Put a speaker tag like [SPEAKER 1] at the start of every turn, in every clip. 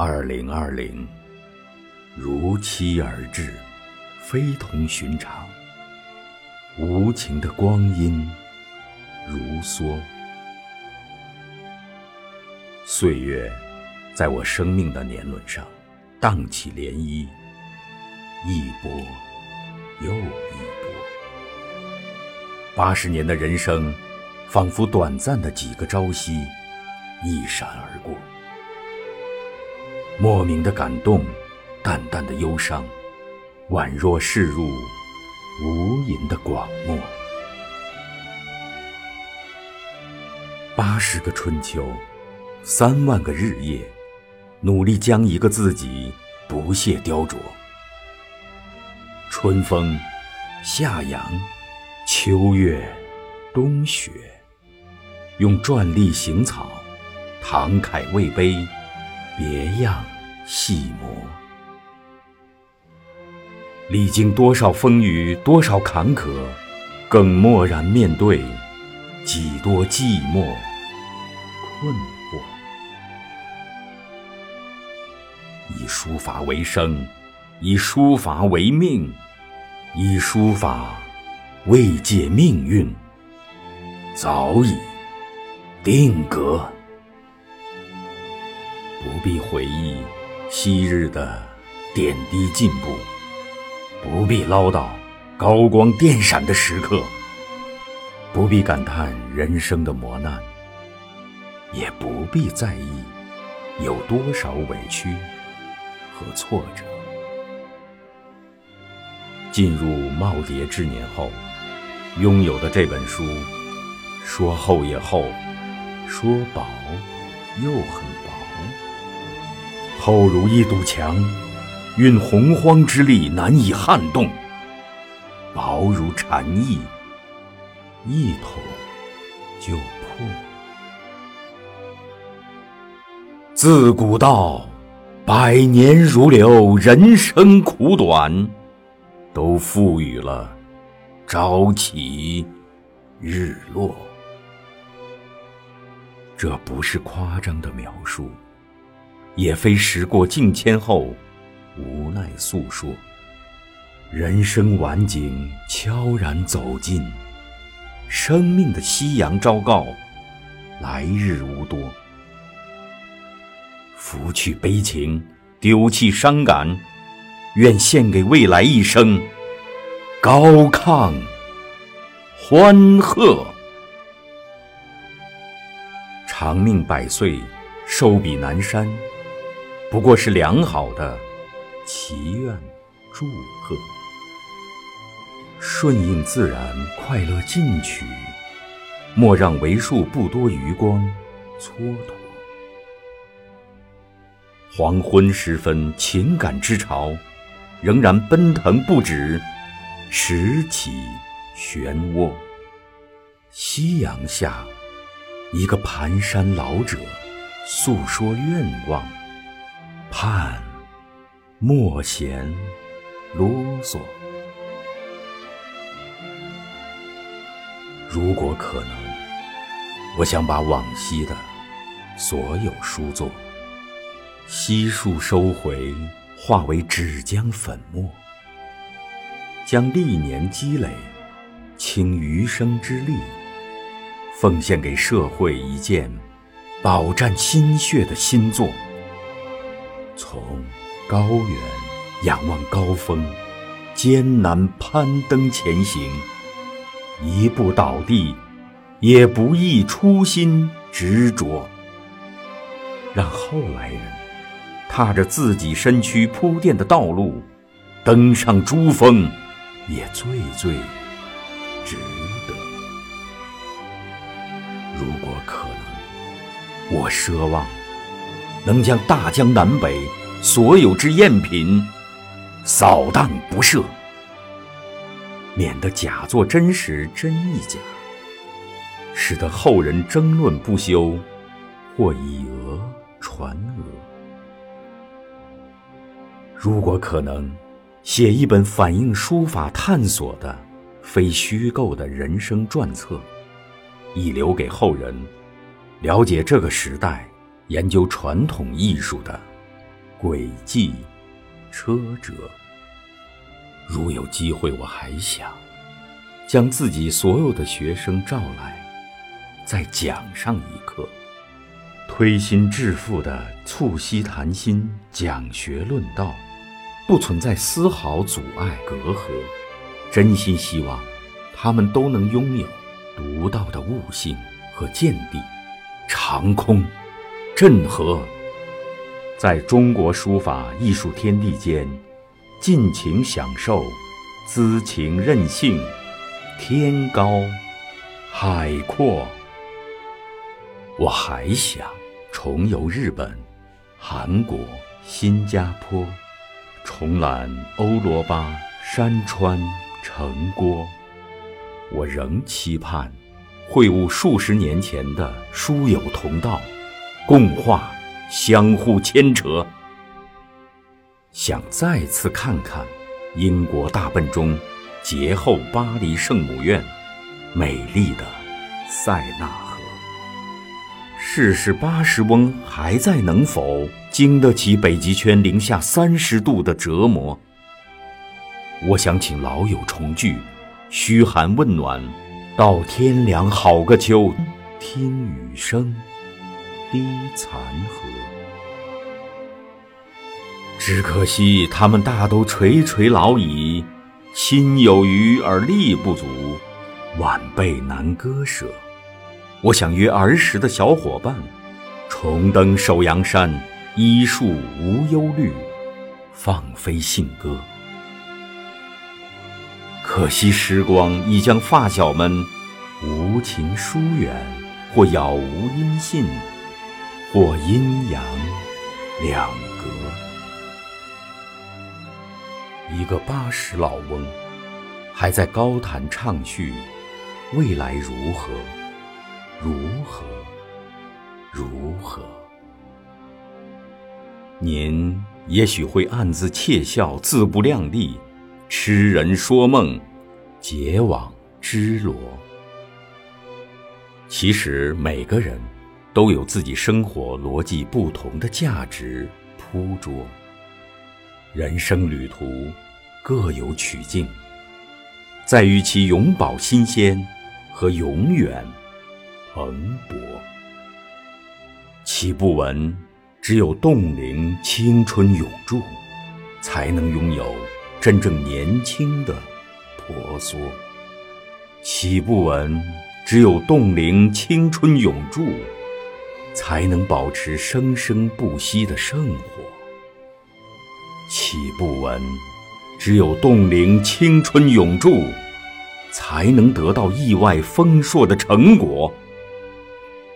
[SPEAKER 1] 二零二零，如期而至，非同寻常。无情的光阴如梭，岁月在我生命的年轮上荡起涟漪，一波又一波。八十年的人生，仿佛短暂的几个朝夕，一闪而过。莫名的感动，淡淡的忧伤，宛若逝入无垠的广漠。八十个春秋，三万个日夜，努力将一个自己不懈雕琢。春风，夏阳，秋月，冬雪，用篆隶行草，唐楷魏碑。别样细磨，历经多少风雨，多少坎坷，更默然面对几多寂寞困惑。以书法为生，以书法为命，以书法慰藉命运，早已定格。不必回忆昔日的点滴进步，不必唠叨高光电闪的时刻，不必感叹人生的磨难，也不必在意有多少委屈和挫折。进入耄耋之年后，拥有的这本书，说厚也厚，说薄又很薄。厚如一堵墙，运洪荒之力难以撼动；薄如蝉翼，一捅就破。自古道，百年如流，人生苦短，都赋予了朝起日落。这不是夸张的描述。也非时过境迁后无奈诉说，人生晚景悄然走近，生命的夕阳昭告，来日无多。拂去悲情，丢弃伤感，愿献给未来一生高亢欢贺。长命百岁，寿比南山。不过是良好的祈愿、祝贺，顺应自然，快乐进取，莫让为数不多余光蹉跎。黄昏时分，情感之潮仍然奔腾不止，拾起漩涡。夕阳下，一个蹒跚老者诉说愿望。盼，莫嫌啰嗦。如果可能，我想把往昔的所有书作悉数收回，化为纸浆粉末，将历年积累倾余生之力，奉献给社会一件饱蘸心血的新作。从高原仰望高峰，艰难攀登前行，一步倒地，也不易初心执着。让后来人踏着自己身躯铺垫的道路，登上珠峰，也最最值得。如果可能，我奢望。能将大江南北所有之赝品扫荡不赦，免得假作真实真亦假，使得后人争论不休，或以讹传讹。如果可能，写一本反映书法探索的非虚构的人生传册，以留给后人了解这个时代。研究传统艺术的轨迹、车辙。如有机会，我还想将自己所有的学生召来，再讲上一课，推心置腹的促膝谈心，讲学论道，不存在丝毫阻碍隔阂。真心希望他们都能拥有独到的悟性和见地，长空振河，在中国书法艺术天地间。尽情享受，恣情任性，天高海阔。我还想重游日本、韩国、新加坡，重览欧罗巴山川城郭。我仍期盼会晤数十年前的书友同道，共话相互牵扯。想再次看看英国大笨钟节后巴黎圣母院美丽的塞纳河，试试八十翁还在能否经得起北极圈零下三十度的折磨。我想请老友重聚，嘘寒问暖，到天凉好个秋，听雨声，滴残荷。只可惜他们大都垂垂老矣，心有余而力不足，晚辈难割舍。我想约儿时的小伙伴，重登首阳山，医术无忧虑，放飞信鸽。可惜时光已将发小们无情疏远，或杳无音信，或阴阳两隔。一个八十老翁，还在高谈畅叙，未来如何？如何？如何？您也许会暗自窃笑，自不量力，痴人说梦，结网织罗。其实每个人都有自己生活逻辑不同的价值铺桌。人生旅途各有曲径，在于其永葆新鲜和永远蓬勃。岂不闻只有冻龄青春永驻，才能拥有真正年轻的婆娑？岂不闻只有冻龄青春永驻，才能保持生生不息的圣火？岂不闻，只有冻龄青春永驻，才能得到意外丰硕的成果？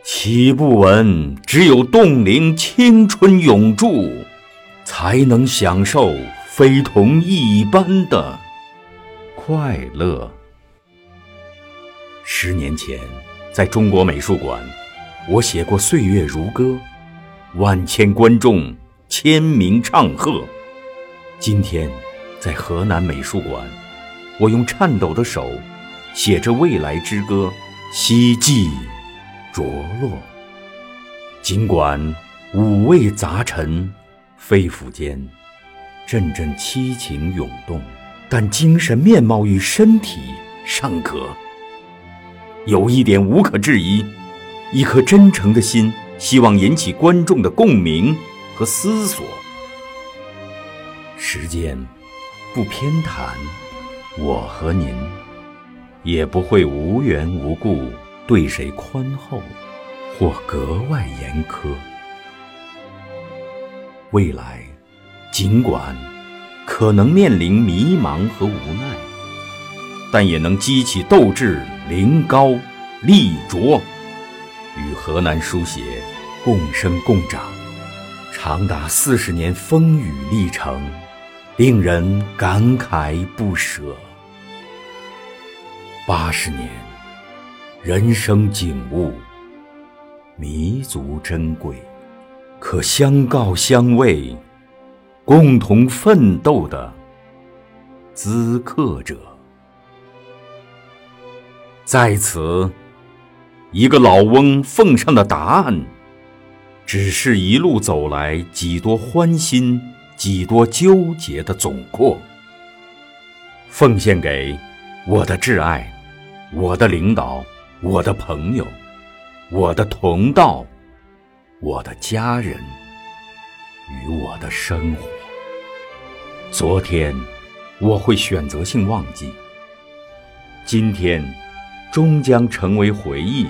[SPEAKER 1] 岂不闻，只有冻龄青春永驻，才能享受非同一般的快乐？十年前，在中国美术馆，我写过《岁月如歌》，万千观众签名唱和。今天，在河南美术馆，我用颤抖的手写着未来之歌，希冀着落。尽管五味杂陈，肺腑间阵阵七情涌动，但精神面貌与身体尚可。有一点无可置疑，一颗真诚的心，希望引起观众的共鸣和思索。时间不偏袒我和您，也不会无缘无故对谁宽厚或格外严苛。未来尽管可能面临迷茫和无奈，但也能激起斗志，凌高立卓，与河南书写共生共长，长达四十年风雨历程。令人感慨不舍。八十年，人生景物弥足珍贵，可相告相慰、共同奋斗的资客者。在此，一个老翁奉上的答案，只是一路走来几多欢欣，几多纠结的总括。奉献给我的挚爱，我的领导，我的朋友，我的同道，我的家人与我的生活。昨天我会选择性忘记，今天终将成为回忆，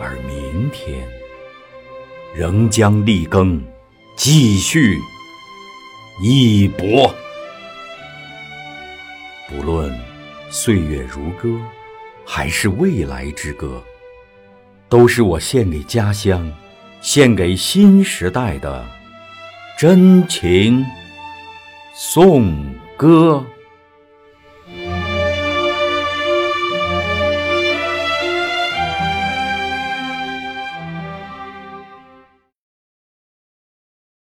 [SPEAKER 1] 而明天仍将立更，继续一搏。不论岁月如歌，还是未来之歌，都是我献给家乡、献给新时代的真情颂歌。